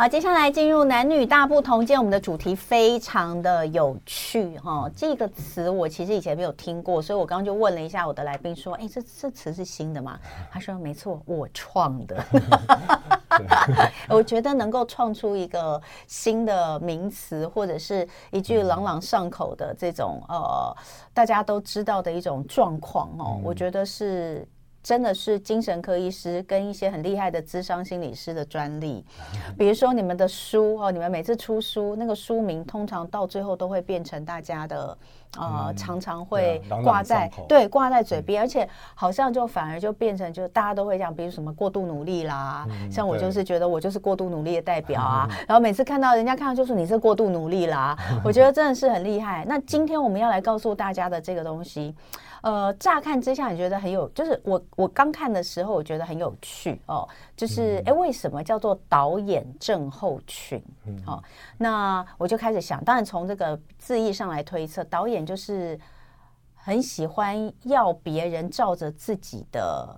好，接下来进入男女大不同。今天我们的主题非常的有趣哈，这个词我其实以前没有听过，所以我刚刚就问了一下我的来宾说：“哎，这这词是新的吗？”他说：“没错，我创的。” 我觉得能够创出一个新的名词，或者是一句朗朗上口的这种呃，大家都知道的一种状况哦，我觉得是。真的是精神科医师跟一些很厉害的智商心理师的专利，比如说你们的书哦，你们每次出书，那个书名通常到最后都会变成大家的呃，嗯、常常会挂在、啊、对挂在嘴边，嗯、而且好像就反而就变成就大家都会这样，比如什么过度努力啦，嗯、像我就是觉得我就是过度努力的代表啊，嗯、然后每次看到人家看到就说你是过度努力啦，嗯、我觉得真的是很厉害。那今天我们要来告诉大家的这个东西。呃，乍看之下你觉得很有，就是我我刚看的时候我觉得很有趣哦，就是哎、嗯，为什么叫做导演症候群？嗯，好、哦，那我就开始想，当然从这个字义上来推测，导演就是很喜欢要别人照着自己的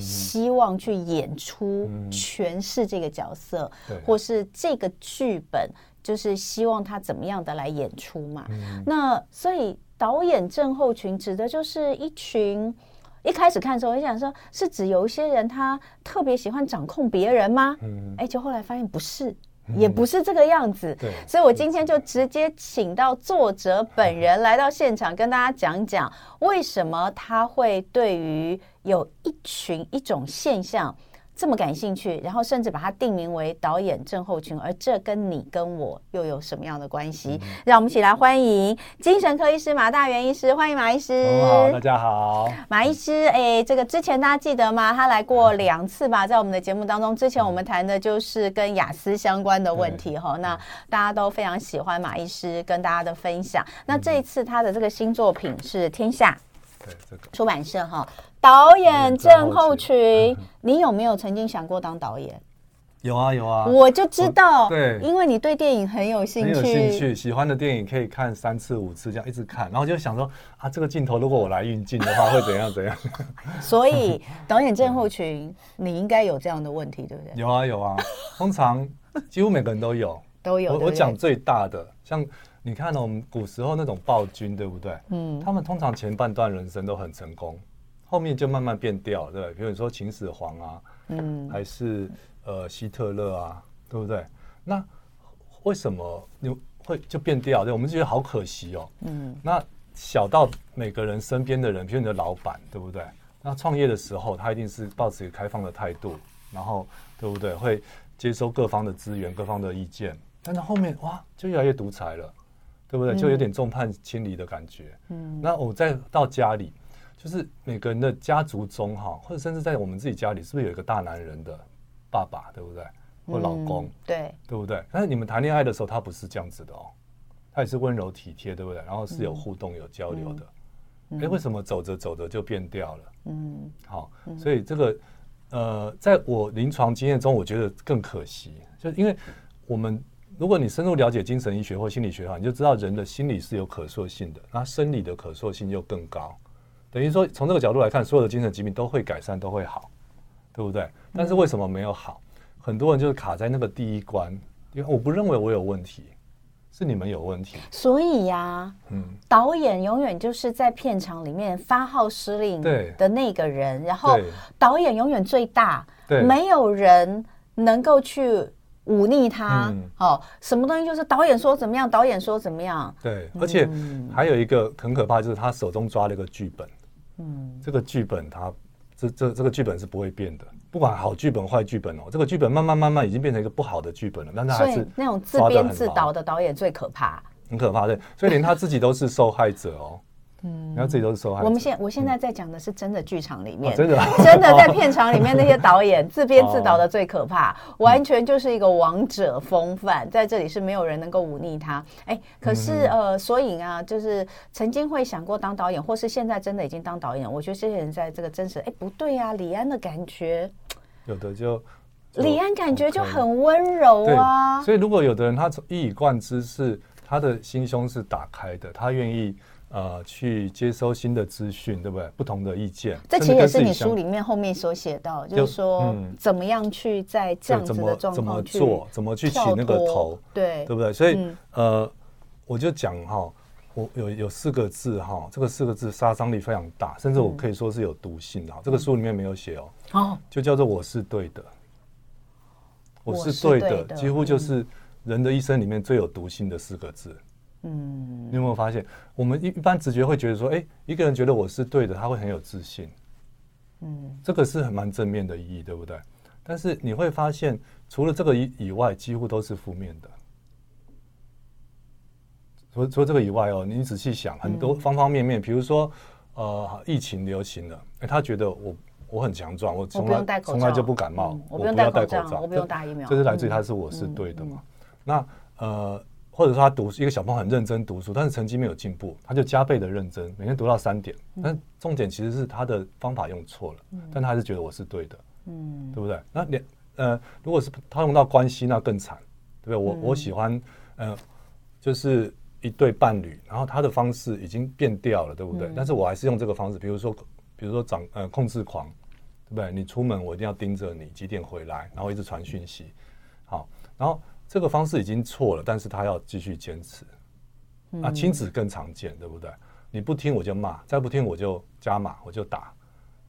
希望去演出、诠释这个角色，嗯、或是这个剧本，就是希望他怎么样的来演出嘛。嗯、那所以。导演症候群指的就是一群，一开始看的时候，我想说，是指有一些人他特别喜欢掌控别人吗？嗯，哎，就后来发现不是，也不是这个样子。对，所以我今天就直接请到作者本人来到现场，跟大家讲讲为什么他会对于有一群一种现象。这么感兴趣，然后甚至把它定名为导演症候群，而这跟你跟我又有什么样的关系？嗯、让我们一起来欢迎精神科医师马大元医师，欢迎马医师。好，大家好。马医师，哎，这个之前大家记得吗？他来过两次吧，在我们的节目当中。之前我们谈的就是跟雅思相关的问题哈、嗯。那大家都非常喜欢马医师跟大家的分享。嗯、那这一次他的这个新作品是《天下》。对，这个出版社哈，导演症候群，你有没有曾经想过当导演？有啊有啊，我就知道，对，因为你对电影很有兴趣，很有兴趣，喜欢的电影可以看三次五次这样一直看，然后就想说啊，这个镜头如果我来运镜的话会怎样怎样？所以 导演症候群，你应该有这样的问题，对不对？有啊有啊，通常几乎每个人都有，都有。我我讲最大的，像。你看我们古时候那种暴君，对不对？嗯，他们通常前半段人生都很成功，后面就慢慢变调，对。比如说秦始皇啊，嗯，还是呃希特勒啊，对不对？那为什么你会就变调？对，我们觉得好可惜哦。嗯，那小到每个人身边的人，比如你的老板，对不对？那创业的时候，他一定是抱持一个开放的态度，然后对不对？会接收各方的资源、各方的意见，但是后面哇，就越来越独裁了。对不对？就有点众叛亲离的感觉。嗯，那我再到家里，就是每个人的家族中哈，或者甚至在我们自己家里，是不是有一个大男人的爸爸，对不对？或老公，对，对不对？但是你们谈恋爱的时候，他不是这样子的哦，他也是温柔体贴，对不对？然后是有互动、有交流的。哎，为什么走着走着就变掉了？嗯，好，所以这个呃，在我临床经验中，我觉得更可惜，就是因为我们。如果你深入了解精神医学或心理学的话，你就知道人的心理是有可塑性的，那生理的可塑性又更高。等于说，从这个角度来看，所有的精神疾病都会改善，都会好，对不对？但是为什么没有好？很多人就是卡在那个第一关，因为我不认为我有问题，是你们有问题。所以呀、啊，嗯，导演永远就是在片场里面发号施令的那个人，然后导演永远最大，对，没有人能够去。忤逆他，嗯、哦，什么东西就是导演说怎么样，导演说怎么样。对，而且还有一个很可怕，就是他手中抓了一个剧本，嗯，这个剧本它这这这个剧本是不会变的，不管好剧本坏剧本哦，这个剧本慢慢慢慢已经变成一个不好的剧本了，但他还是那种自编自导的导演最可怕，很可怕，对，所以连他自己都是受害者哦。嗯，然后自己都是受害者。我们现我现在在讲的是真的剧场里面，真的 真的在片场里面那些导演 自编自导的最可怕，完全就是一个王者风范，在这里是没有人能够忤逆他。哎，可是呃，所以啊，就是曾经会想过当导演，或是现在真的已经当导演，我觉得这些人在这个真实，哎，不对呀，李安的感觉，有的就李安感觉就很温柔啊。所以如果有的人他一以贯之是他的心胸是打开的，他愿意。呃去接收新的资讯，对不对？不同的意见，这其实也是你书里面后面所写到，就，是说、嗯、怎么样去在这样子的状况怎么做，怎么去起那个头，对对不对？所以、嗯、呃，我就讲哈，我有有四个字哈，这个四个字杀伤力非常大，甚至我可以说是有毒性的。嗯、这个书里面没有写哦，哦，就叫做我是对的，我是对的，对的几乎就是人的一生里面最有毒性的四个字。嗯，你有没有发现，我们一一般直觉会觉得说，哎，一个人觉得我是对的，他会很有自信。嗯，这个是很蛮正面的意义，对不对？但是你会发现，除了这个以以外，几乎都是负面的。除除了这个以外哦，你仔细想，很多方方面面，比如说，呃，疫情流行了，哎，他觉得我我很强壮，我从来从来就不感冒，我不用戴口罩，我不用打疫苗，这是来自于他是我是对的嘛？那呃。或者说他读一个小朋友很认真读书，但是成绩没有进步，他就加倍的认真，每天读到三点。但重点其实是他的方法用错了，但他还是觉得我是对的，嗯，对不对？那两呃，如果是他用到关系，那更惨，对不对？我我喜欢呃，就是一对伴侣，然后他的方式已经变掉了，对不对？但是我还是用这个方式，比如说比如说掌呃控制狂，对不对？你出门我一定要盯着你几点回来，然后一直传讯息，好，然后。这个方式已经错了，但是他要继续坚持。那亲子更常见，对不对？你不听我就骂，再不听我就加码，我就打。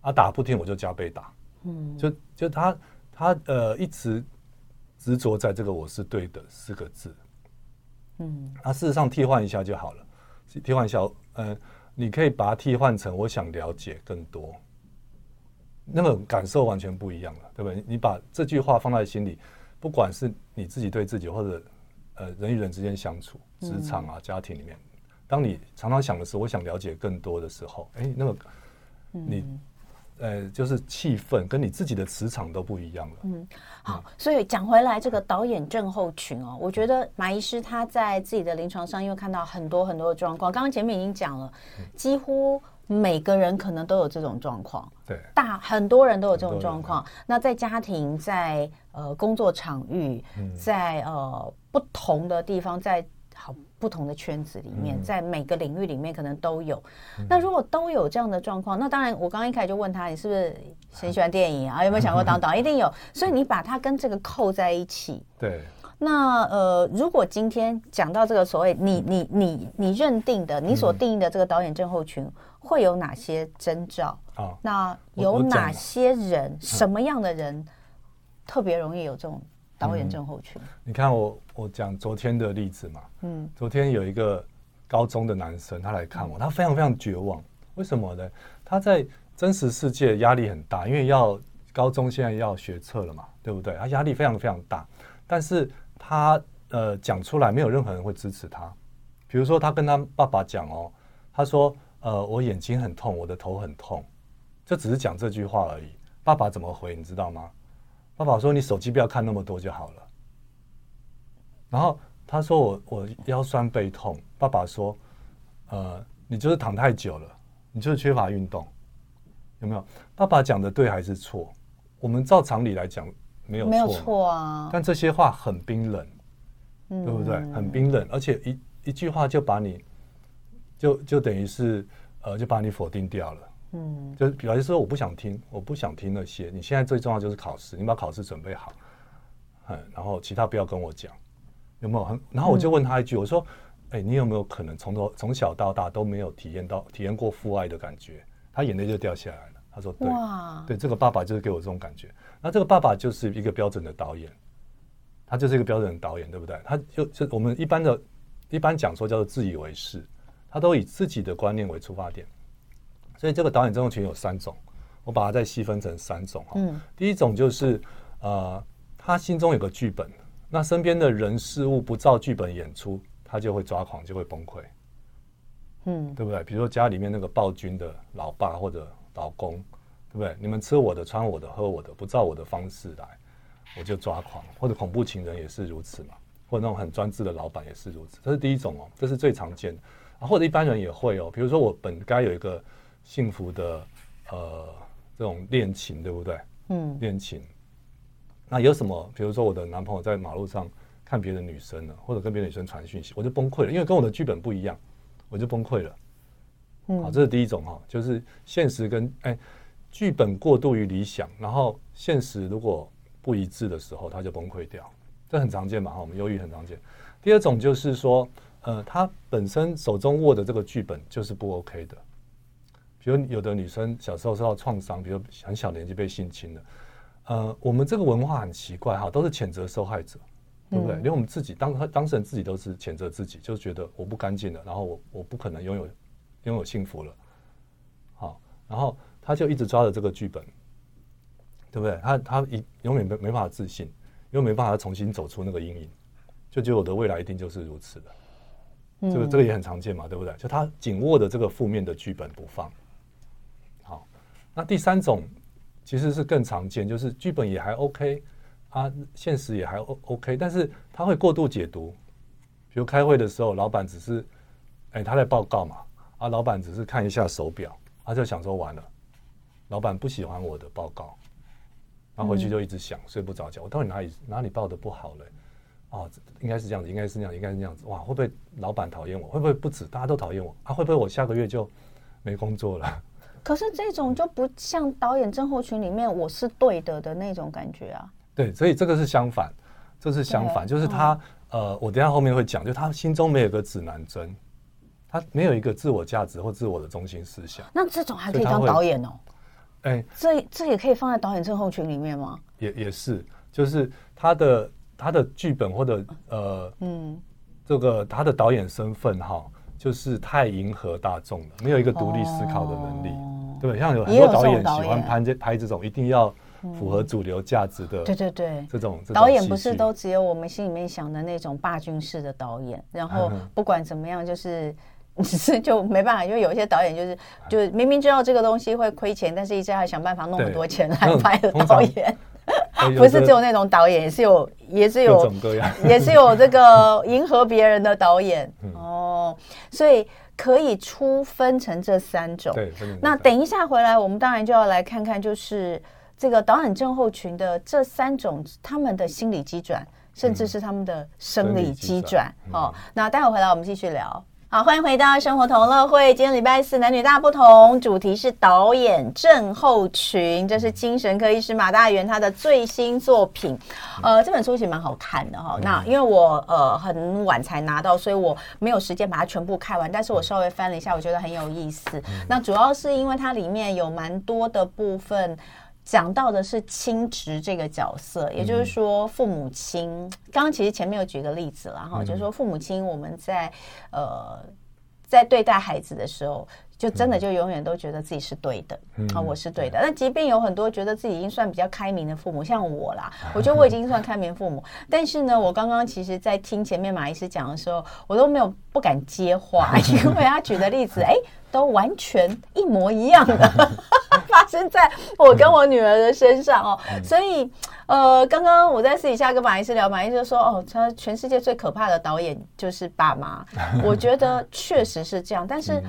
啊，打不听我就加倍打。嗯，就就他他呃一直执着在这个我是对的四个字。嗯，那事实上替换一下就好了。替换一下，呃，你可以把它替换成我想了解更多。那么感受完全不一样了，对不对？你把这句话放在心里。不管是你自己对自己，或者呃人与人之间相处、职场啊、家庭里面，当你常常想的是，我想了解更多的时候，哎，那个你呃就是气氛跟你自己的磁场都不一样了。嗯，好，所以讲回来，这个导演症候群哦，我觉得马医师他在自己的临床上，因为看到很多很多的状况，刚刚前面已经讲了，几乎。每个人可能都有这种状况，对，大很多人都有这种状况。那在家庭，在呃工作场域，嗯、在呃不同的地方，在好不同的圈子里面，嗯、在每个领域里面可能都有。嗯、那如果都有这样的状况，那当然，我刚刚一开始就问他，你是不是很喜欢电影啊？有没有想过当导演？一定有。所以你把它跟这个扣在一起，对。那呃，如果今天讲到这个所谓你你你你认定的，你所定义的这个导演症候群。会有哪些征兆？哦，那有哪些人，什么样的人特别容易有这种导演症候群？嗯，你看我我讲昨天的例子嘛，嗯，昨天有一个高中的男生，他来看我，他非常非常绝望。为什么呢？他在真实世界压力很大，因为要高中现在要学测了嘛，对不对？他压力非常非常大，但是他呃讲出来，没有任何人会支持他。比如说他跟他爸爸讲哦，他说。呃，我眼睛很痛，我的头很痛，就只是讲这句话而已。爸爸怎么回你知道吗？爸爸说：“你手机不要看那么多就好了。”然后他说我：“我我腰酸背痛。”爸爸说：“呃，你就是躺太久了，你就是缺乏运动，有没有？”爸爸讲的对还是错？我们照常理来讲没有错，没有错啊。但这些话很冰冷，嗯、对不对？很冰冷，而且一一句话就把你。就就等于是，呃，就把你否定掉了。嗯，就是比方说，我不想听，我不想听那些。你现在最重要就是考试，你把考试准备好，嗯，然后其他不要跟我讲，有没有很？然后我就问他一句，我说，哎，你有没有可能从头从小到大都没有体验到体验过父爱的感觉？他眼泪就掉下来了。他说，对，对，这个爸爸就是给我这种感觉。那这个爸爸就是一个标准的导演，他就是一个标准的导演，对不对？他就就我们一般的，一般讲说叫做自以为是。他都以自己的观念为出发点，所以这个导演症候群有三种，我把它再细分成三种哈。嗯，第一种就是呃，他心中有个剧本，那身边的人事物不照剧本演出，他就会抓狂，就会崩溃。嗯，对不对？比如说家里面那个暴君的老爸或者老公，对不对？你们吃我的、穿我的、喝我的，不照我的方式来，我就抓狂。或者恐怖情人也是如此嘛，或者那种很专制的老板也是如此。这是第一种哦，这是最常见的。啊或者一般人也会哦，比如说我本该有一个幸福的呃这种恋情，对不对？嗯，恋情。那有什么？比如说我的男朋友在马路上看别的女生了，或者跟别的女生传讯息，我就崩溃了，因为跟我的剧本不一样，我就崩溃了。嗯好，这是第一种哈，就是现实跟哎剧本过度于理想，然后现实如果不一致的时候，他就崩溃掉，这很常见嘛哈，我们忧郁很常见。第二种就是说，呃，他本身手中握的这个剧本就是不 OK 的，比如有的女生小时候受到创伤，比如很小年纪被性侵了，呃，我们这个文化很奇怪哈，都是谴责受害者。对不对？连我们自己当当事人自己都是谴责自己，就觉得我不干净了，然后我我不可能拥有拥有幸福了。好，然后他就一直抓着这个剧本，对不对？他他一永远没没办法自信，因为没办法重新走出那个阴影，就觉得我的未来一定就是如此的。这个这个也很常见嘛，对不对？就他紧握着这个负面的剧本不放。好，那第三种其实是更常见，就是剧本也还 OK。啊现实也还 O OK，但是他会过度解读，比如开会的时候，老板只是，哎，他在报告嘛，啊，老板只是看一下手表，他就想说完了，老板不喜欢我的报告，然后回去就一直想，睡不着觉，我到底哪里哪里报的不好嘞？哦，应该是这样子，应该是那样，应该是那样子，哇，会不会老板讨厌我？会不会不止大家都讨厌我？啊，会不会我下个月就没工作了？可是这种就不像导演症候群里面我是对的的那种感觉啊。对，所以这个是相反，这是相反，就是他、嗯、呃，我等下后面会讲，就他心中没有个指南针，他没有一个自我价值或自我的中心思想。那这种还可以当导演哦？哎，这这也可以放在导演症候群里面吗？也也是，就是他的他的剧本或者呃嗯，这个他的导演身份哈，就是太迎合大众了，没有一个独立思考的能力，哦、对不对？像有很多导演喜欢拍这拍这种，一定要。符合主流价值的，对对对，这种导演不是都只有我们心里面想的那种霸君式的导演，然后不管怎么样，就是 只是就没办法，因为有一些导演就是就明明知道这个东西会亏钱，但是一直要想办法弄很多钱来拍的导演，不是只有那种导演，也是有也是有 也是有这个迎合别人的导演哦，所以可以出分成这三种。对，那等一下回来，我们当然就要来看看，就是。这个导演症候群的这三种，他们的心理机转，甚至是他们的生理机转。哦，那待会回来我们继续聊。好，欢迎回到生活同乐会。今天礼拜四，男女大不同，主题是导演症候群。这是精神科医师马大元他的最新作品。呃，这本书其实蛮好看的哈。那因为我呃很晚才拿到，所以我没有时间把它全部看完。但是我稍微翻了一下，我觉得很有意思。那主要是因为它里面有蛮多的部分。讲到的是亲职这个角色，也就是说父母亲。刚刚其实前面有举个例子了哈，就是说父母亲我们在呃在对待孩子的时候，就真的就永远都觉得自己是对的啊，我是对的。那即便有很多觉得自己已经算比较开明的父母，像我啦，我觉得我已经算开明父母。但是呢，我刚刚其实在听前面马医师讲的时候，我都没有不敢接话，因为他举的例子，哎。都完全一模一样的 发生在我跟我女儿的身上哦，所以呃，刚刚我在私底下跟马医师聊，马医师就说哦，他全世界最可怕的导演就是爸妈。我觉得确实是这样，但是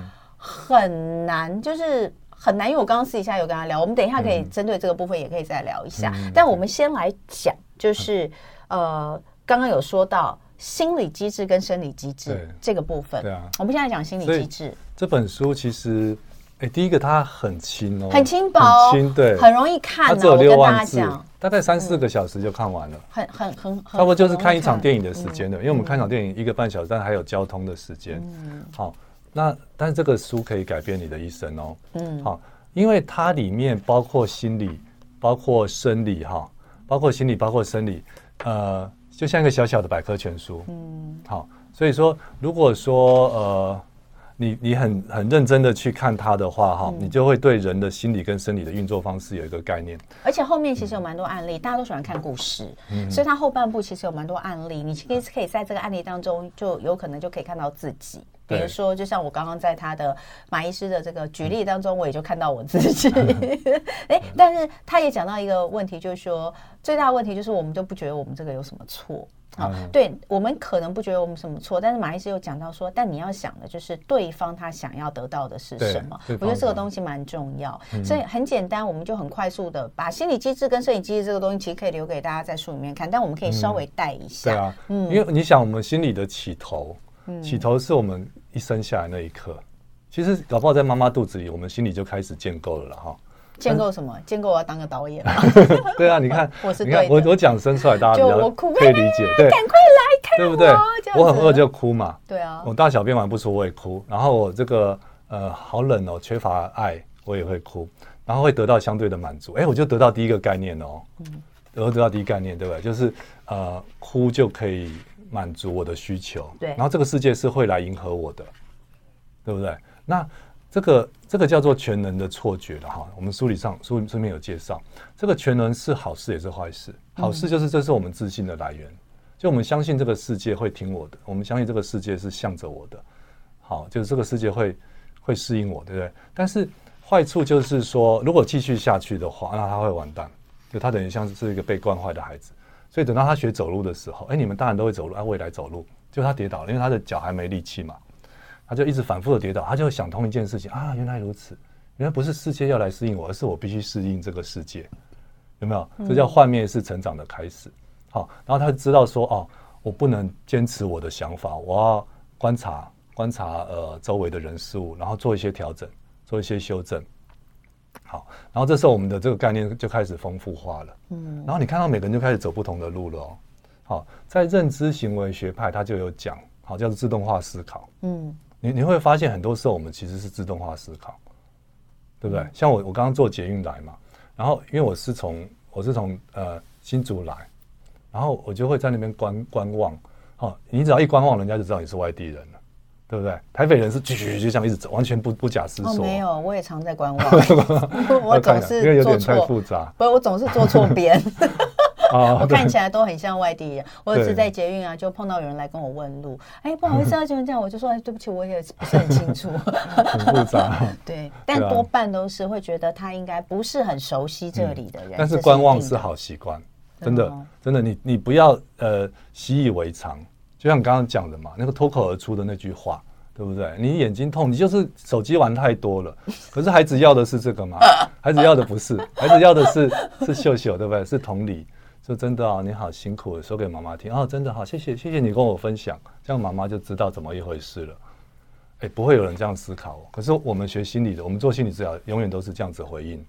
很难，就是很难，因为我刚刚私底下有跟他聊，我们等一下可以针对这个部分也可以再聊一下。但我们先来讲，就是呃，刚刚有说到。心理机制跟生理机制这个部分，对啊，我们现在讲心理机制。这本书其实，哎，第一个它很轻哦，很轻薄，很轻，对，很容易看。它只有六万字，大概三四个小时就看完了，很很很，差不多就是看一场电影的时间的，因为我们看场电影一个半小时，但还有交通的时间。嗯，好，那但是这个书可以改变你的一生哦。嗯，好，因为它里面包括心理，包括生理，哈，包括心理，包括生理，呃。就像一个小小的百科全书，嗯，好，所以说，如果说呃，你你很很认真的去看它的话，哈，你就会对人的心理跟生理的运作方式有一个概念。而且后面其实有蛮多案例，大家都喜欢看故事，嗯，所以它后半部其实有蛮多案例，你其实可以在这个案例当中，就有可能就可以看到自己。比如说，就像我刚刚在他的马医师的这个举例当中，我也就看到我自己。哎，但是他也讲到一个问题，就是说最大的问题就是我们都不觉得我们这个有什么错啊？对，我们可能不觉得我们什么错，但是马医师又讲到说，但你要想的就是对方他想要得到的是什么？我觉得这个东西蛮重要。所以很简单，我们就很快速的把心理机制跟生理机制这个东西，其实可以留给大家在书里面看，但我们可以稍微带一下。对啊，嗯，因为你想，我们心理的起头。起头是我们一生下来那一刻，其实搞不好在妈妈肚子里，我们心里就开始建构了了哈。建构什么？建构我要当个导演。对啊，你看，我是你看我我讲生出来，大家比较可以理解。对，赶快来看，对不对？我很饿就哭嘛。对啊。我大小便完不出我也哭，然后我这个呃好冷哦，缺乏爱我也会哭，然后会得到相对的满足。哎，我就得到第一个概念哦。嗯。得到第一概念，对不对？就是呃哭就可以满足我的需求。对。然后这个世界是会来迎合我的，对不对？那。这个这个叫做全能的错觉的哈，我们书里上书书里面有介绍，这个全能是好事也是坏事。好事就是这是我们自信的来源，就我们相信这个世界会听我的，我们相信这个世界是向着我的，好，就是这个世界会会适应我，对不对？但是坏处就是说，如果继续下去的话，那他会完蛋，就他等于像是一个被惯坏的孩子。所以等到他学走路的时候，哎，你们大人都会走路，啊未来走路，就他跌倒了，因为他的脚还没力气嘛。他就一直反复的跌倒，他就会想通一件事情啊，原来如此，原来不是世界要来适应我，而是我必须适应这个世界，有没有？这叫幻灭式成长的开始。好，然后他就知道说，哦，我不能坚持我的想法，我要观察观察呃周围的人事物，然后做一些调整，做一些修正。好，然后这时候我们的这个概念就开始丰富化了。嗯，然后你看到每个人就开始走不同的路了哦。好，在认知行为学派他就有讲，好，叫做自动化思考。嗯。你你会发现很多时候我们其实是自动化思考，对不对？像我我刚刚坐捷运来嘛，然后因为我是从我是从呃新竹来，然后我就会在那边观观望，好，你只要一观望，人家就知道你是外地人了，对不对？台北人是继续就这样一直走，完全不不假思索。哦，没有，我也常在观望，我总是因为有点太复杂，不是我总是坐错边。我看起来都很像外地人。我有次在捷运啊，就碰到有人来跟我问路。哎，不好意思啊，就这样，我就说，哎，对不起，我也不是很清楚。很复杂。对，但多半都是会觉得他应该不是很熟悉这里的人。但是观望是好习惯，真的，真的，你你不要呃习以为常。就像你刚刚讲的嘛，那个脱口而出的那句话，对不对？你眼睛痛，你就是手机玩太多了。可是孩子要的是这个吗？孩子要的不是，孩子要的是是秀秀，对不对？是同理。说真的啊，你好辛苦，说给妈妈听哦，真的好，谢谢谢谢你跟我分享，这样妈妈就知道怎么一回事了。哎，不会有人这样思考。可是我们学心理的，我们做心理治疗，永远都是这样子回应，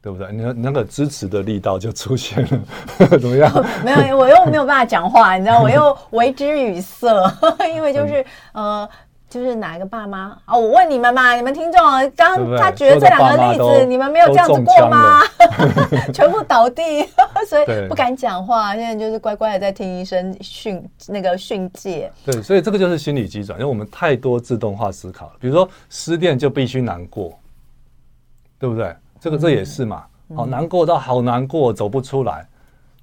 对不对？你那个支持的力道就出现了，怎么样？没有，我又没有办法讲话，你知道，我又为之语塞，因为就是呃。就是哪一个爸妈啊？我问你们嘛，你们听众，刚他举的这两个例子，你们没有这样子过吗？全部倒地，所以不敢讲话。现在就是乖乖的在听医生训那个训诫。对，所以这个就是心理机转，因为我们太多自动化思考。比如说失恋就必须难过，对不对？这个这也是嘛。好难过到好难过，走不出来。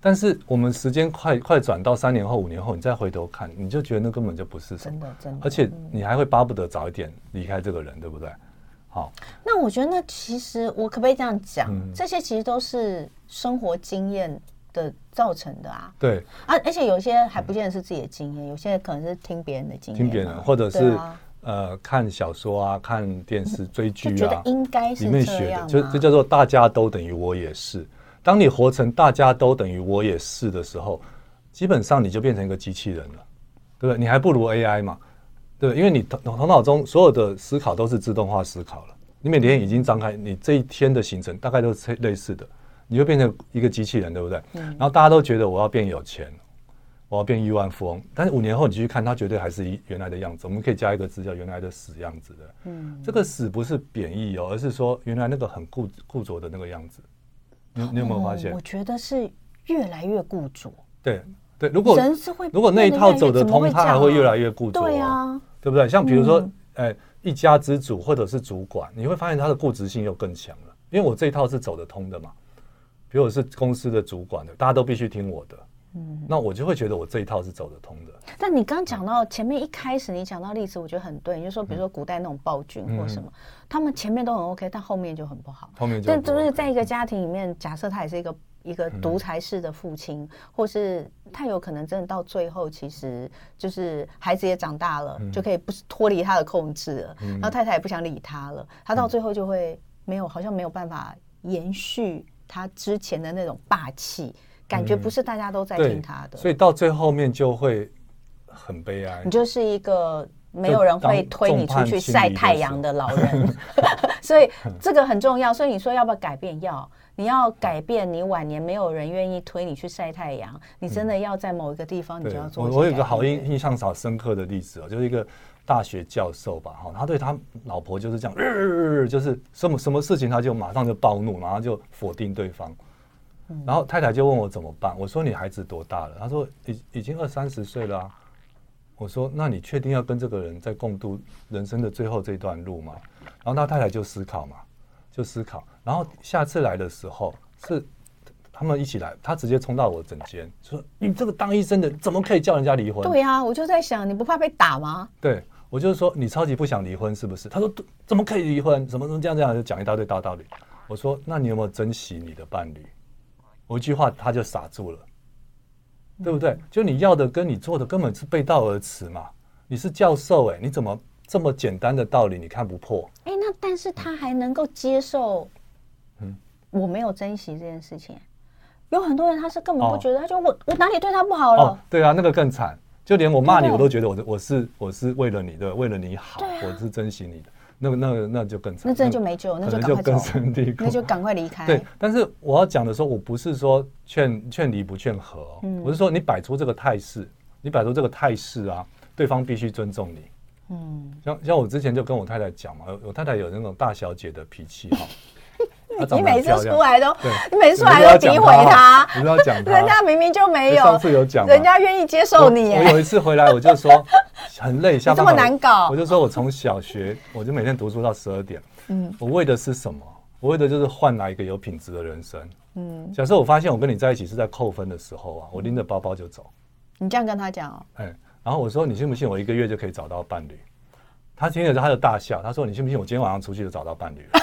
但是我们时间快快转到三年后、五年后，你再回头看，你就觉得那根本就不是什么，真的真的，而且你还会巴不得早一点离开这个人，对不对？好，那我觉得那其实我可不可以这样讲？嗯、这些其实都是生活经验的造成的啊。对啊，而且有些还不见得是自己的经验，嗯、有些可能是听别人的经验，听别人，或者是、啊、呃看小说啊、看电视、追剧啊，觉得应该是这样，里面学的，就这叫做大家都等于我也是。当你活成大家都等于我也是的时候，基本上你就变成一个机器人了，对不对？你还不如 AI 嘛，对，对因为你头头脑中所有的思考都是自动化思考了。你每天已经张开，你这一天的行程大概都是类似的，你就变成一个机器人，对不对？嗯。然后大家都觉得我要变有钱，我要变亿万富翁，但是五年后你继续看，它绝对还是一原来的样子。我们可以加一个字叫“原来的死样子”的。嗯。这个“死”不是贬义哦，而是说原来那个很固固着的那个样子。你你有没有发现？我觉得是越来越固执。对对，如果人是会如果那一套走得通，他还会越来越固着。对啊，对不对？像比如说，哎，一家之主或者是主管，你会发现他的固执性又更强了。因为我这一套是走得通的嘛。比如我是公司的主管的，大家都必须听我的。嗯，那我就会觉得我这一套是走得通的。但你刚讲到前面一开始你讲到例子，我觉得很对。你就说，比如说古代那种暴君或什么，嗯、他们前面都很 OK，但后面就很不好。后面就但就是在一个家庭里面，假设他也是一个一个独裁式的父亲，嗯、或是他有可能真的到最后，其实就是孩子也长大了，嗯、就可以不脱离他的控制了。嗯、然后太太也不想理他了，他到最后就会没有，好像没有办法延续他之前的那种霸气。感觉不是大家都在听他的，所以到最后面就会很悲哀。你就是一个没有人会推你出去晒太阳的老人，所以这个很重要。所以你说要不要改变？要，你要改变，你晚年没有人愿意推你去晒太阳，你真的要在某一个地方，你就要做。我我有个好印印象好深刻的例子哦，就是一个大学教授吧，哈，他对他老婆就是这样，就是什么什么事情他就马上就暴怒，然后就否定对方。然后太太就问我怎么办，我说你孩子多大了？他说已已经二三十岁了啊。我说：“那你确定要跟这个人在共度人生的最后这段路吗？”然后他太太就思考嘛，就思考。然后下次来的时候是他们一起来，他直接冲到我诊间说：“你这个当医生的怎么可以叫人家离婚？”对呀，我就在想，你不怕被打吗？对，我就是说你超级不想离婚是不是？他说：“怎么可以离婚？怎么怎么这样这样就讲一大堆大道理。”我说：“那你有没有珍惜你的伴侣？”我一句话他就傻住了。对不对？就你要的跟你做的根本是背道而驰嘛！你是教授哎，你怎么这么简单的道理你看不破？哎，那但是他还能够接受，嗯，我没有珍惜这件事情。有很多人他是根本不觉得，他就我我哪里对他不好了？对啊，那个更惨，就连我骂你我都觉得我我是我是为了你的，为了你好，我是珍惜你的。那个、那个、那就更惨，那真的就没救，那就赶快走，那就赶快离开。对，但是我要讲的时候，我不是说劝劝离不劝和，嗯，我是说你摆出这个态势，你摆出这个态势啊，对方必须尊重你。嗯，像像我之前就跟我太太讲嘛，我太太有那种大小姐的脾气哈。你每次出来都，你每次出来都诋毁他，你要讲，人家明明就没有，上次有讲，人家愿意接受你。我有一次回来，我就说 很累，下班这么难搞，我就说我从小学我就每天读书到十二点，嗯，我为的是什么？我为的就是换来一个有品质的人生。嗯，假设我发现我跟你在一起是在扣分的时候啊，我拎着包包就走。你这样跟他讲哦？哎，然后我说你信不信我一个月就可以找到伴侣？他听了之后他就大笑，他说你信不信我今天晚上出去就找到伴侣了？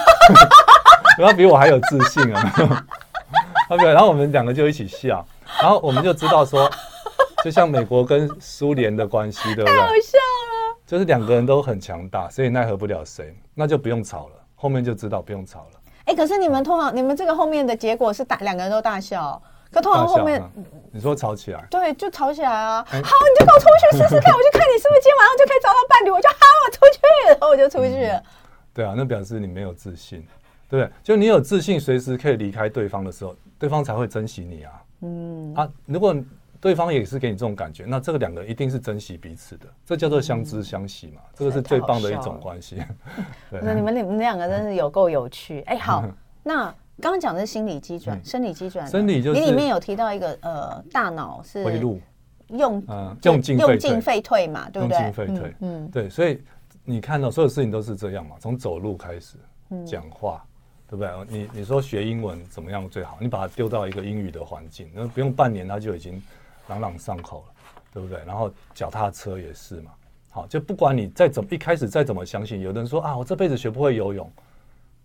他比我还有自信啊！OK，然后我们两个就一起笑，然后我们就知道说，就像美国跟苏联的关系，对不对？太好笑了，就是两个人都很强大，谁也奈何不了谁，那就不用吵了。后面就知道不用吵了。哎、欸，可是你们通常你们这个后面的结果是大两个人都大笑，可通常后面你说吵起来，对，就吵起来啊！欸、好，你就跟我出去试试看，我就看你是不是今天晚上就可以找到伴侣，我就好，我出去，然后我就出去了。嗯、对啊，那表示你没有自信。对不对？就你有自信，随时可以离开对方的时候，对方才会珍惜你啊。嗯啊，如果对方也是给你这种感觉，那这个两个一定是珍惜彼此的，这叫做相知相惜嘛。嗯、这个是最棒的一种关系。那，你们你们两个真是有够有趣。哎，好，那刚刚讲的是心理机转，生理机转，生理就是你里面有提到一个呃，大脑是回路用嗯用进用进废退嘛，对不对？用退，嗯，对，所以你看到所有事情都是这样嘛，从走路开始，讲话。对不对？你你说学英文怎么样最好？你把它丢到一个英语的环境，那不用半年，它就已经朗朗上口了，对不对？然后脚踏车也是嘛。好，就不管你再怎么一开始再怎么相信，有的人说啊，我这辈子学不会游泳，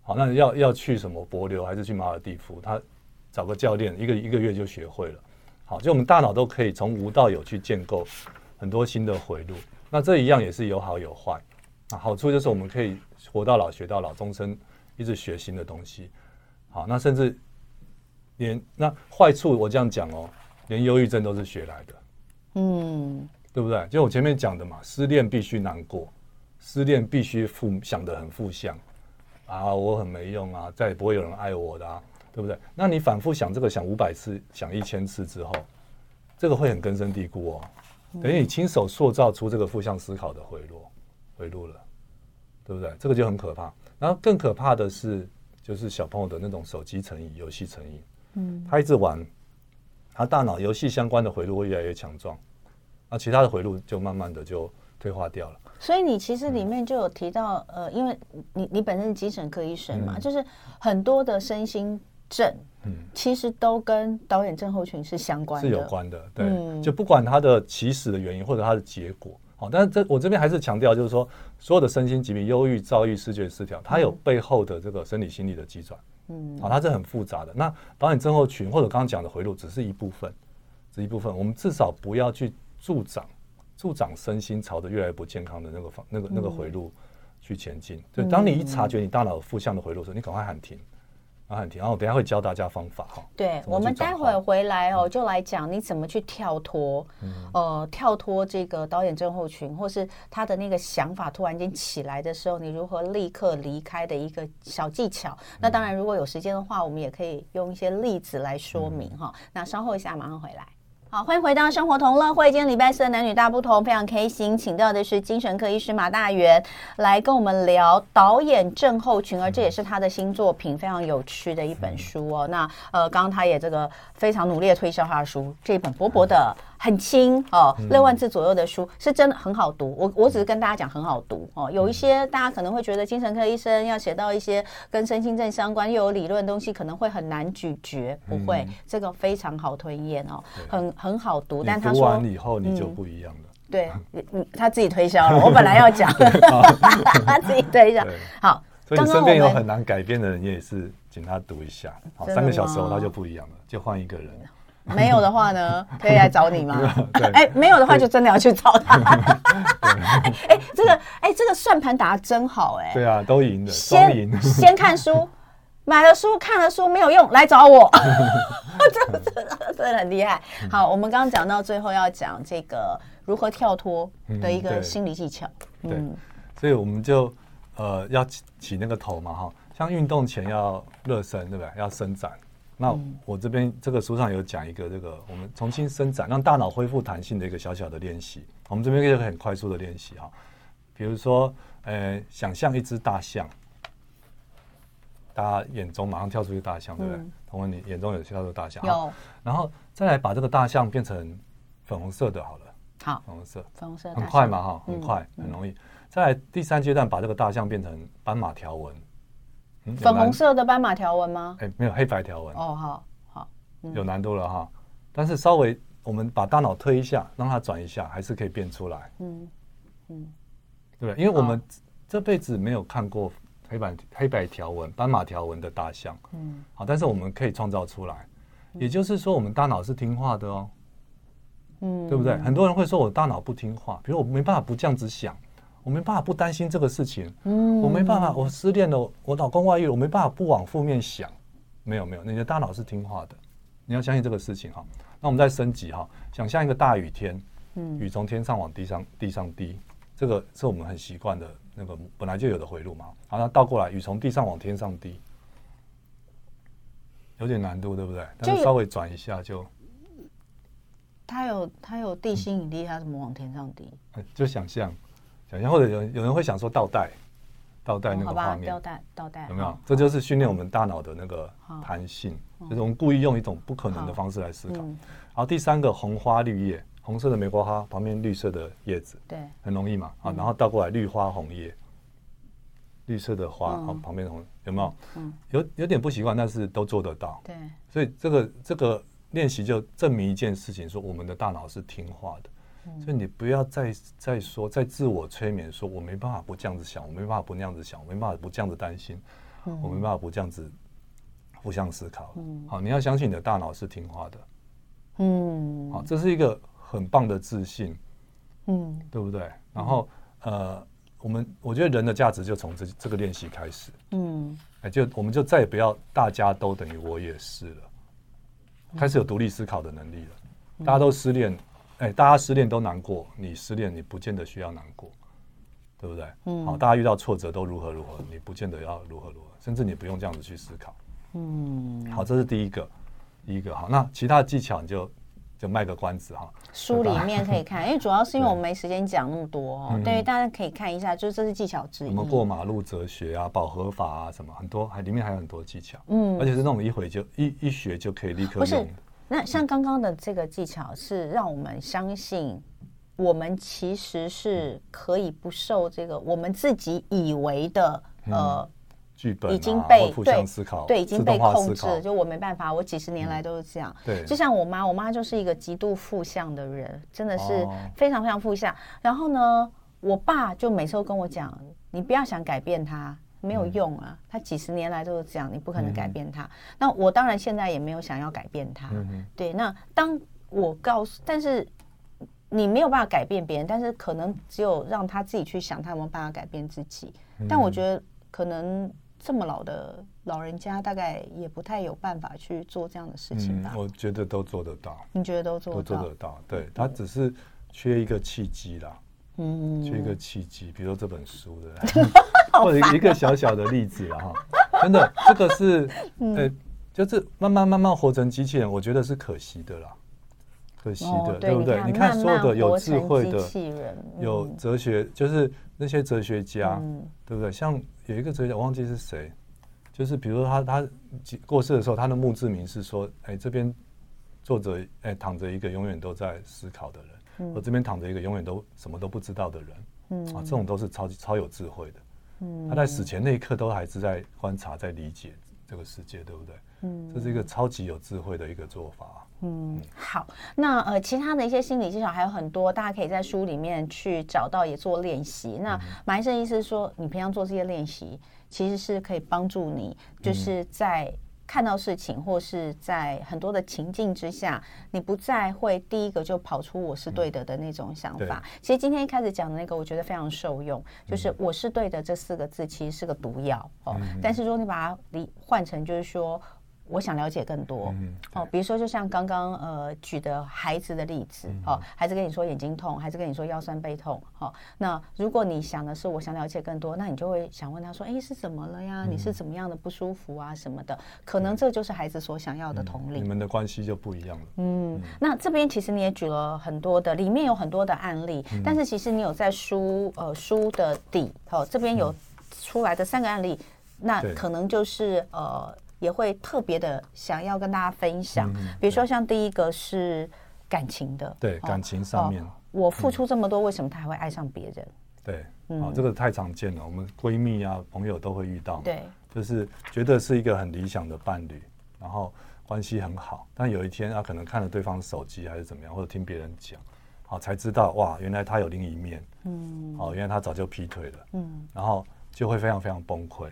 好，那要要去什么博流还是去马尔地夫？他找个教练，一个一个月就学会了。好，就我们大脑都可以从无到有去建构很多新的回路。那这一样也是有好有坏啊。好处就是我们可以活到老学到老，终身。一直学新的东西，好，那甚至连那坏处我这样讲哦，连忧郁症都是学来的，嗯，对不对？就我前面讲的嘛，失恋必须难过，失恋必须负想的很负向啊，我很没用啊，再也不会有人爱我的啊，对不对？那你反复想这个想五百次，想一千次之后，这个会很根深蒂固哦，等于你亲手塑造出这个负向思考的回路，回路了，对不对？这个就很可怕。然后更可怕的是，就是小朋友的那种手机成瘾、游戏成瘾。嗯，他一直玩，他大脑游戏相关的回路会越来越强壮，那其他的回路就慢慢的就退化掉了。所以你其实里面就有提到，呃，因为你你本身是急诊科医生嘛，就是很多的身心症，嗯，其实都跟导演症候群是相关的，是有关的。对，就不管它的起始的原因或者它的结果。好，但是这我这边还是强调，就是说，所有的身心疾病，忧郁、躁郁、视觉失调，它有背后的这个生理心理的机转，嗯，好，它是很复杂的。那导演症候群或者刚刚讲的回路，只是一部分，只一部分。我们至少不要去助长助长身心朝着越来越不健康的那个方那个那个回路去前进。就当你一察觉你大脑负向的回路的时候，你赶快喊停，然后很甜。然后我等下会教大家方法哈。对，我们待会儿回来哦，就来讲你怎么去跳脱，嗯、呃，跳脱这个导演症候群，或是他的那个想法突然间起来的时候，你如何立刻离开的一个小技巧。嗯、那当然，如果有时间的话，我们也可以用一些例子来说明哈。嗯、那稍后一下马上回来。好，欢迎回到生活同乐会。今天礼拜四的男女大不同，非常开心，请到的是精神科医师马大元来跟我们聊导演症候群，而这也是他的新作品，非常有趣的一本书哦。那呃，刚刚他也这个非常努力的推销他的书，这本薄薄的。很轻哦，六万字左右的书是真的很好读。我我只是跟大家讲很好读哦。有一些大家可能会觉得精神科医生要写到一些跟身心症相关又有理论的东西，可能会很难咀嚼。不会，这个非常好吞咽哦，很很好读。但他说，读完以后你就不一样了。对，嗯，他自己推销了。我本来要讲，他自己推销。好，所以你身边有很难改变的人，你也是请他读一下。好，三个小时后他就不一样了，就换一个人。没有的话呢，可以来找你吗？哎，没有的话就真的要去找他。哎，这个哎，这个算盘打的真好哎。对啊，都赢的。先 先看书，买了书看了书没有用，来找我。真的真的真很厉害。好，我们刚刚讲到最后要讲这个如何跳脱的一个心理技巧。对，所以我们就呃要起起那个头嘛哈，像运动前要热身，对不对？要伸展。那我这边这个书上有讲一个这个我们重新伸展，让大脑恢复弹性的一个小小的练习。我们这边可以很快速的练习哈，比如说，呃，想象一只大象，大家眼中马上跳出一个大象，对不对？同文，你眼中有跳出大象？有。然后再来把这个大象变成粉红色的，好了。好。粉红色。粉红色。很快嘛哈，很快，很容易。再来第三阶段，把这个大象变成斑马条纹。粉红色的斑马条纹吗？哎，没有黑白条纹。哦，好好，有难度了哈。但是稍微我们把大脑推一下，让它转一下，还是可以变出来。嗯嗯，对不对？因为我们这辈子没有看过黑白黑白条纹、斑马条纹的大象。嗯，好，但是我们可以创造出来。也就是说，我们大脑是听话的哦。嗯，对不对？很多人会说我大脑不听话，比如我没办法不这样子想。我没办法不担心这个事情，嗯，我没办法，我失恋了，我老公外遇，我没办法不往负面想，没有没有，你的大脑是听话的，你要相信这个事情哈。那我们再升级哈，想象一个大雨天，嗯，雨从天上往地上地上滴，这个是我们很习惯的那个本来就有的回路嘛。好，那倒过来，雨从地上往天上滴，有点难度，对不对？但是稍微转一下就，它有它有地心引力，它怎么往天上滴？就想象。然后或者有有人会想说倒带，倒带那个画面，倒带倒带有没有？这就是训练我们大脑的那个弹性，就是我们故意用一种不可能的方式来思考。然后第三个红花绿叶，红色的玫瑰花旁边绿色的叶子，对，很容易嘛。啊，然后倒过来绿花红叶，绿色的花啊旁边红有没有？有有点不习惯，但是都做得到。对，所以这个这个练习就证明一件事情，说我们的大脑是听话的。所以你不要再再说，再自我催眠，说我没办法不这样子想，我没办法不那样子想，我没办法不这样子担心，嗯、我没办法不这样子互相思考。嗯、好，你要相信你的大脑是听话的。嗯，好，这是一个很棒的自信。嗯，对不对？然后呃，我们我觉得人的价值就从这这个练习开始。嗯，哎，就我们就再也不要大家都等于我也是了，开始有独立思考的能力了。嗯、大家都失恋。哎，大家失恋都难过，你失恋你不见得需要难过，对不对？嗯，好，大家遇到挫折都如何如何，你不见得要如何如何，甚至你不用这样子去思考。嗯，好，这是第一个，第一个好，那其他的技巧你就就卖个关子哈。书里面可以看，因为主要是因为我们没时间讲那么多哦。对，大家可以看一下，就是这是技巧之一。什么过马路哲学啊，饱和法啊，什么很多，还里面还有很多技巧。嗯，而且是那种一回就一一学就可以立刻用。那像刚刚的这个技巧是让我们相信，我们其实是可以不受这个我们自己以为的呃剧本已经被对对已经被控制，就我没办法，我几十年来都是这样。对，就像我妈，我妈就是一个极度负向的人，真的是非常非常负向。然后呢，我爸就每次都跟我讲，你不要想改变他。没有用啊，他几十年来都是这样，你不可能改变他。嗯、那我当然现在也没有想要改变他。嗯、对，那当我告诉，但是你没有办法改变别人，但是可能只有让他自己去想，他有没有办法改变自己。嗯、但我觉得可能这么老的老人家，大概也不太有办法去做这样的事情吧？嗯，我觉得都做得到。你觉得都做得到？都做得到。对，他只是缺一个契机啦。嗯，缺一个契机，比如说这本书的，或者一个小小的例子了哈。真的，这个是，呃，就是慢慢慢慢活成机器人，我觉得是可惜的啦。可惜的，哦、对，不对？你看，所有的有智慧的、嗯、有哲学，就是那些哲学家，嗯、对不对？像有一个哲学家，我忘记是谁，就是比如说他他过世的时候，他的墓志铭是说：“哎，这边坐着哎躺着一个永远都在思考的人，嗯、我这边躺着一个永远都什么都不知道的人。”嗯啊，这种都是超级超有智慧的。嗯，他在死前那一刻都还是在观察，在理解这个世界，对不对？嗯，这是一个超级有智慧的一个做法。嗯，好，那呃，其他的一些心理技巧还有很多，大家可以在书里面去找到，也做练习。那马医生意思是说，你平常做这些练习，其实是可以帮助你，就是在看到事情或是在很多的情境之下，你不再会第一个就跑出“我是对的”的那种想法。其实今天一开始讲的那个，我觉得非常受用，就是“我是对的”这四个字其实是个毒药哦。但是如果你把它理换成，就是说。我想了解更多，嗯、哦，比如说就像刚刚呃举的孩子的例子，嗯、哦，孩子跟你说眼睛痛，孩子跟你说腰酸背痛，哦，那如果你想的是我想了解更多，那你就会想问他说，哎，是怎么了呀？嗯、你是怎么样的不舒服啊什么的？可能这就是孩子所想要的同理。嗯、你们的关系就不一样了。嗯，嗯那这边其实你也举了很多的，里面有很多的案例，嗯、但是其实你有在书呃书的底，哦，这边有出来的三个案例，嗯、那可能就是呃。也会特别的想要跟大家分享，比如说像第一个是感情的，对感情上面，我付出这么多，为什么他还会爱上别人？对，哦，这个太常见了，我们闺蜜啊、朋友都会遇到，对，就是觉得是一个很理想的伴侣，然后关系很好，但有一天他可能看了对方手机还是怎么样，或者听别人讲，好才知道哇，原来他有另一面，嗯，哦，原来他早就劈腿了，嗯，然后就会非常非常崩溃，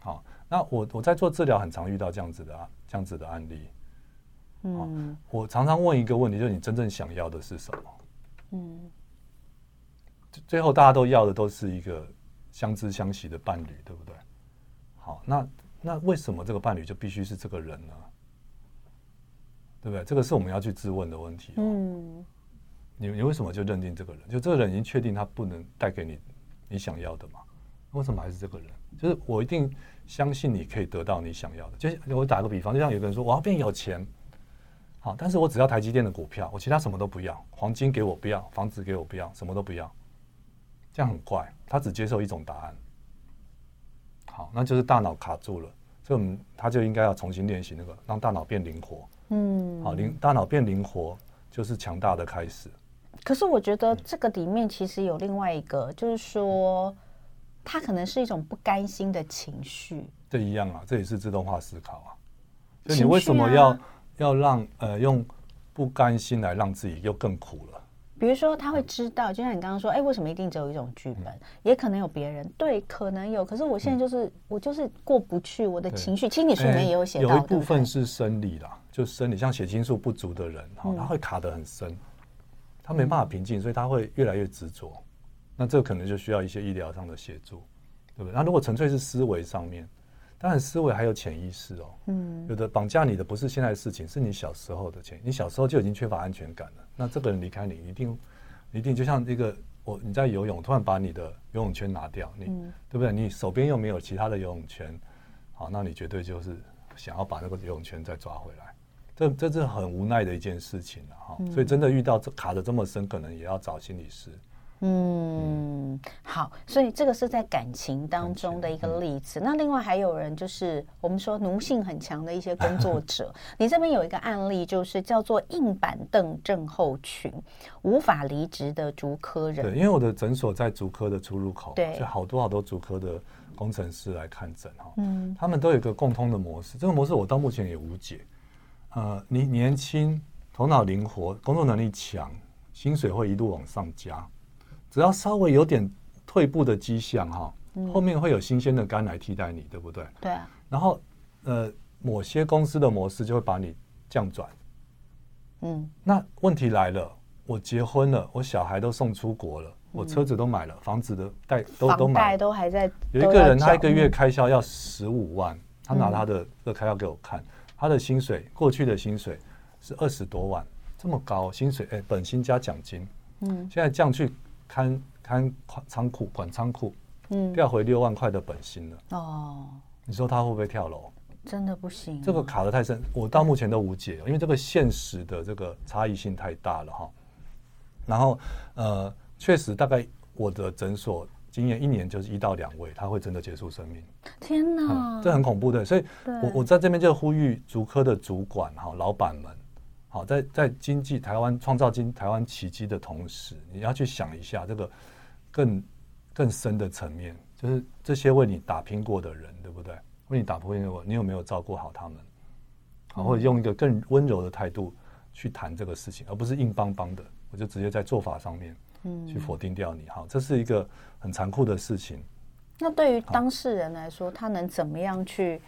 好。那我我在做治疗，很常遇到这样子的啊，这样子的案例。嗯，我常常问一个问题，就是你真正想要的是什么？嗯，最后大家都要的都是一个相知相惜的伴侣，对不对？好，那那为什么这个伴侣就必须是这个人呢？对不对？这个是我们要去质问的问题。嗯，你你为什么就认定这个人？就这个人已经确定他不能带给你你想要的吗？为什么还是这个人？就是我一定。相信你可以得到你想要的。就是我打个比方，就像有个人说，我要变有钱，好，但是我只要台积电的股票，我其他什么都不要，黄金给我不要，房子给我不要，什么都不要，这样很怪。他只接受一种答案，好，那就是大脑卡住了。所以我们他就应该要重新练习那个，让大脑变灵活。嗯，好，灵大脑变灵活就是强大的开始。可是我觉得这个里面其实有另外一个，就是说。它可能是一种不甘心的情绪，这一样啊，这也是自动化思考啊。就你为什么要、啊、要让呃用不甘心来让自己又更苦了？比如说他会知道，就像你刚刚说，哎，为什么一定只有一种剧本？嗯、也可能有别人，对，可能有。可是我现在就是、嗯、我就是过不去我的情绪。心理书里面也有写到，有一部分是生理啦，就生理，像血清素不足的人，哈、嗯，他会卡得很深，他没办法平静，嗯、所以他会越来越执着。那这个可能就需要一些医疗上的协助，对不对？那如果纯粹是思维上面，当然思维还有潜意识哦。嗯，有的绑架你的不是现在的事情，是你小时候的潜，你小时候就已经缺乏安全感了。那这个人离开你，一定一定就像一个我你在游泳，突然把你的游泳圈拿掉，你、嗯、对不对？你手边又没有其他的游泳圈，好，那你绝对就是想要把那个游泳圈再抓回来。这这是很无奈的一件事情了哈。嗯、所以真的遇到这卡的这么深，可能也要找心理师。嗯，好，所以这个是在感情当中的一个例子。那另外还有人就是我们说奴性很强的一些工作者，你这边有一个案例，就是叫做硬板凳症候群，无法离职的竹科人。对，因为我的诊所在竹科的出入口，对，就好多好多竹科的工程师来看诊哈。嗯，他们都有一个共通的模式，这个模式我到目前也无解。呃，你年轻，头脑灵活，工作能力强，薪水会一路往上加。只要稍微有点退步的迹象，哈，后面会有新鲜的肝来替代你，对不对？对啊。然后，呃，某些公司的模式就会把你降转。嗯。那问题来了，我结婚了，我小孩都送出国了，我车子都买了，房子的贷都都买，都还在。有一个人他一个月开销要十五万，他拿他的这个开销给我看，他的薪水过去的薪水是二十多万，这么高薪水，哎，本薪加奖金，嗯，现在降去看看仓库管仓库，嗯，调回六万块的本薪了。哦，你说他会不会跳楼？真的不行，这个卡的太深，我到目前都无解，因为这个现实的这个差异性太大了哈。然后呃。确实，大概我的诊所经验一年就是一到两位，他会真的结束生命。天哪，嗯、这很恐怖的。所以我我在这边就呼吁足科的主管哈，老板们，好，在在经济台湾创造经台湾奇迹的同时，你要去想一下这个更更深的层面，就是这些为你打拼过的人，对不对？为你打拼过，你有没有照顾好他们？好，或者用一个更温柔的态度去谈这个事情，而不是硬邦邦的，我就直接在做法上面。嗯，去否定掉你，好，这是一个很残酷的事情。那对于当事人来说，他能怎么样去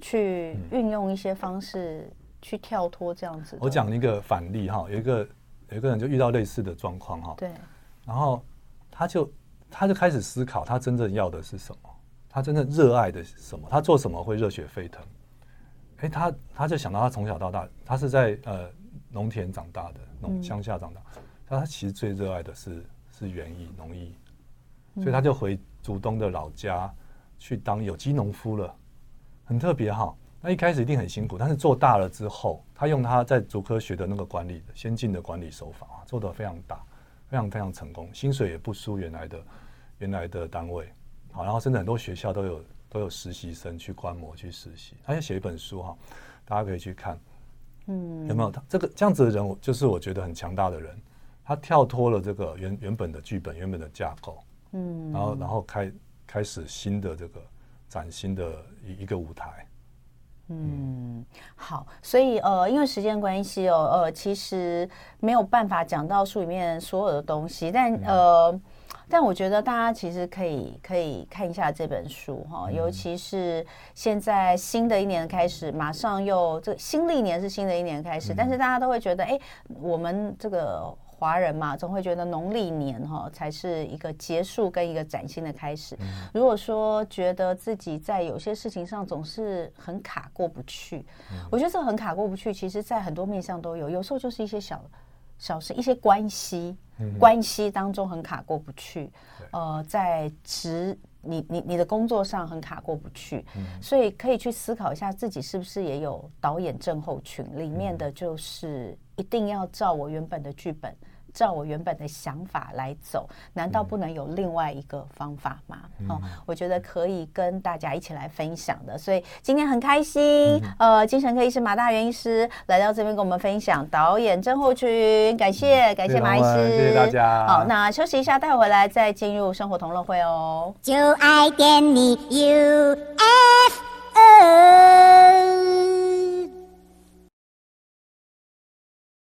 去运用一些方式去跳脱这样子？我讲一个反例哈，有一个有一个人就遇到类似的状况哈，对，然后他就他就开始思考，他真正要的是什么？他真正热爱的是什么？他做什么会热血沸腾？哎，他他就想到他从小到大，他是在呃农田长大的，农乡下长大。他其实最热爱的是是园艺农艺，所以他就回竹东的老家去当有机农夫了，很特别哈。那一开始一定很辛苦，但是做大了之后，他用他在竹科学的那个管理的先进的管理手法啊，做得非常大，非常非常成功，薪水也不输原来的原来的单位。好，然后甚至很多学校都有都有实习生去观摩去实习，他就写一本书哈，大家可以去看，嗯，有没有？他这个这样子的人，就是我觉得很强大的人。他跳脱了这个原原本的剧本，原本的架构，嗯，然后然后开开始新的这个崭新的一一个舞台，嗯，好，所以呃，因为时间关系哦，呃，其实没有办法讲到书里面所有的东西，但呃，但我觉得大家其实可以可以看一下这本书哈，尤其是现在新的一年开始，马上又这新历年是新的一年开始，但是大家都会觉得，哎，我们这个。华人嘛，总会觉得农历年哈才是一个结束跟一个崭新的开始。嗯、如果说觉得自己在有些事情上总是很卡过不去，嗯、我觉得这很卡过不去，其实在很多面向都有。有时候就是一些小小事，一些关系、嗯、关系当中很卡过不去。呃，在职你你你的工作上很卡过不去，嗯、所以可以去思考一下自己是不是也有导演症候群，里面的就是一定要照我原本的剧本。照我原本的想法来走，难道不能有另外一个方法吗？嗯、哦，我觉得可以跟大家一起来分享的。所以今天很开心，嗯、呃，精神科医师马大元医师来到这边跟我们分享导演症候群，感谢、嗯、感谢马医师，谢谢大家。好，那休息一下，待会回来再进入生活同乐会哦。就爱点你 UFO。